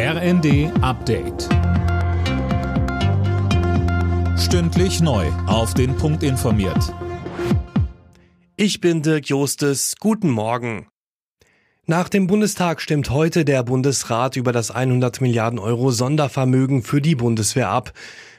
RND Update. Stündlich neu. Auf den Punkt informiert. Ich bin Dirk Jostes. Guten Morgen. Nach dem Bundestag stimmt heute der Bundesrat über das 100 Milliarden Euro Sondervermögen für die Bundeswehr ab.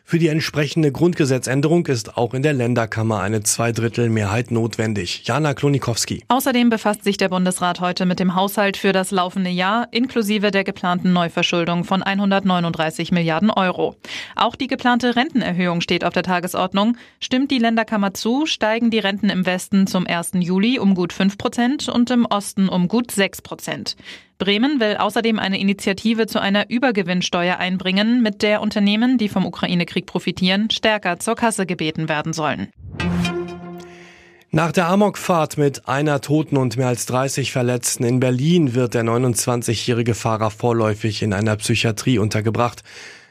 Für die entsprechende Grundgesetzänderung ist auch in der Länderkammer eine Zweidrittelmehrheit notwendig. Jana Klonikowski. Außerdem befasst sich der Bundesrat heute mit dem Haushalt für das laufende Jahr inklusive der geplanten Neuverschuldung von 139 Milliarden Euro. Auch die geplante Rentenerhöhung steht auf der Tagesordnung. Stimmt die Länderkammer zu, steigen die Renten im Westen zum 1. Juli um gut 5 Prozent und im Osten um gut 6 Prozent. Bremen will außerdem eine Initiative zu einer Übergewinnsteuer einbringen, mit der Unternehmen, die vom Ukraine-Krieg profitieren, stärker zur Kasse gebeten werden sollen. Nach der Amokfahrt mit einer Toten und mehr als 30 Verletzten in Berlin wird der 29-jährige Fahrer vorläufig in einer Psychiatrie untergebracht.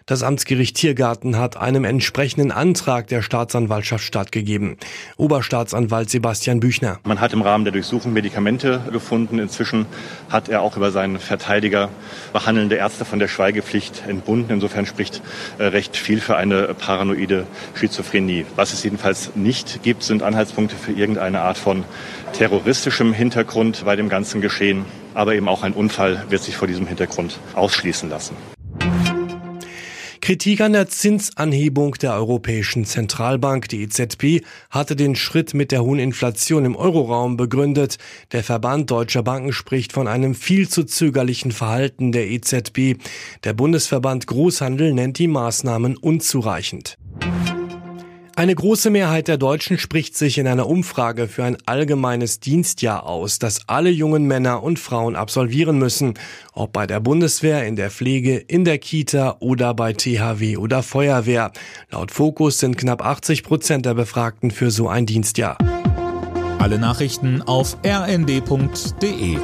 Das Amtsgericht Tiergarten hat einem entsprechenden Antrag der Staatsanwaltschaft stattgegeben. Oberstaatsanwalt Sebastian Büchner. Man hat im Rahmen der Durchsuchung Medikamente gefunden. Inzwischen hat er auch über seinen Verteidiger behandelnde Ärzte von der Schweigepflicht entbunden. Insofern spricht äh, recht viel für eine paranoide Schizophrenie. Was es jedenfalls nicht gibt, sind Anhaltspunkte für irgendeine Art von terroristischem Hintergrund bei dem ganzen Geschehen. Aber eben auch ein Unfall wird sich vor diesem Hintergrund ausschließen lassen. Kritik an der Zinsanhebung der Europäischen Zentralbank, die EZB, hatte den Schritt mit der hohen Inflation im Euroraum begründet. Der Verband deutscher Banken spricht von einem viel zu zögerlichen Verhalten der EZB. Der Bundesverband Großhandel nennt die Maßnahmen unzureichend. Eine große Mehrheit der Deutschen spricht sich in einer Umfrage für ein allgemeines Dienstjahr aus, das alle jungen Männer und Frauen absolvieren müssen, ob bei der Bundeswehr, in der Pflege, in der Kita oder bei THW oder Feuerwehr. Laut Fokus sind knapp 80 Prozent der Befragten für so ein Dienstjahr. Alle Nachrichten auf rnd.de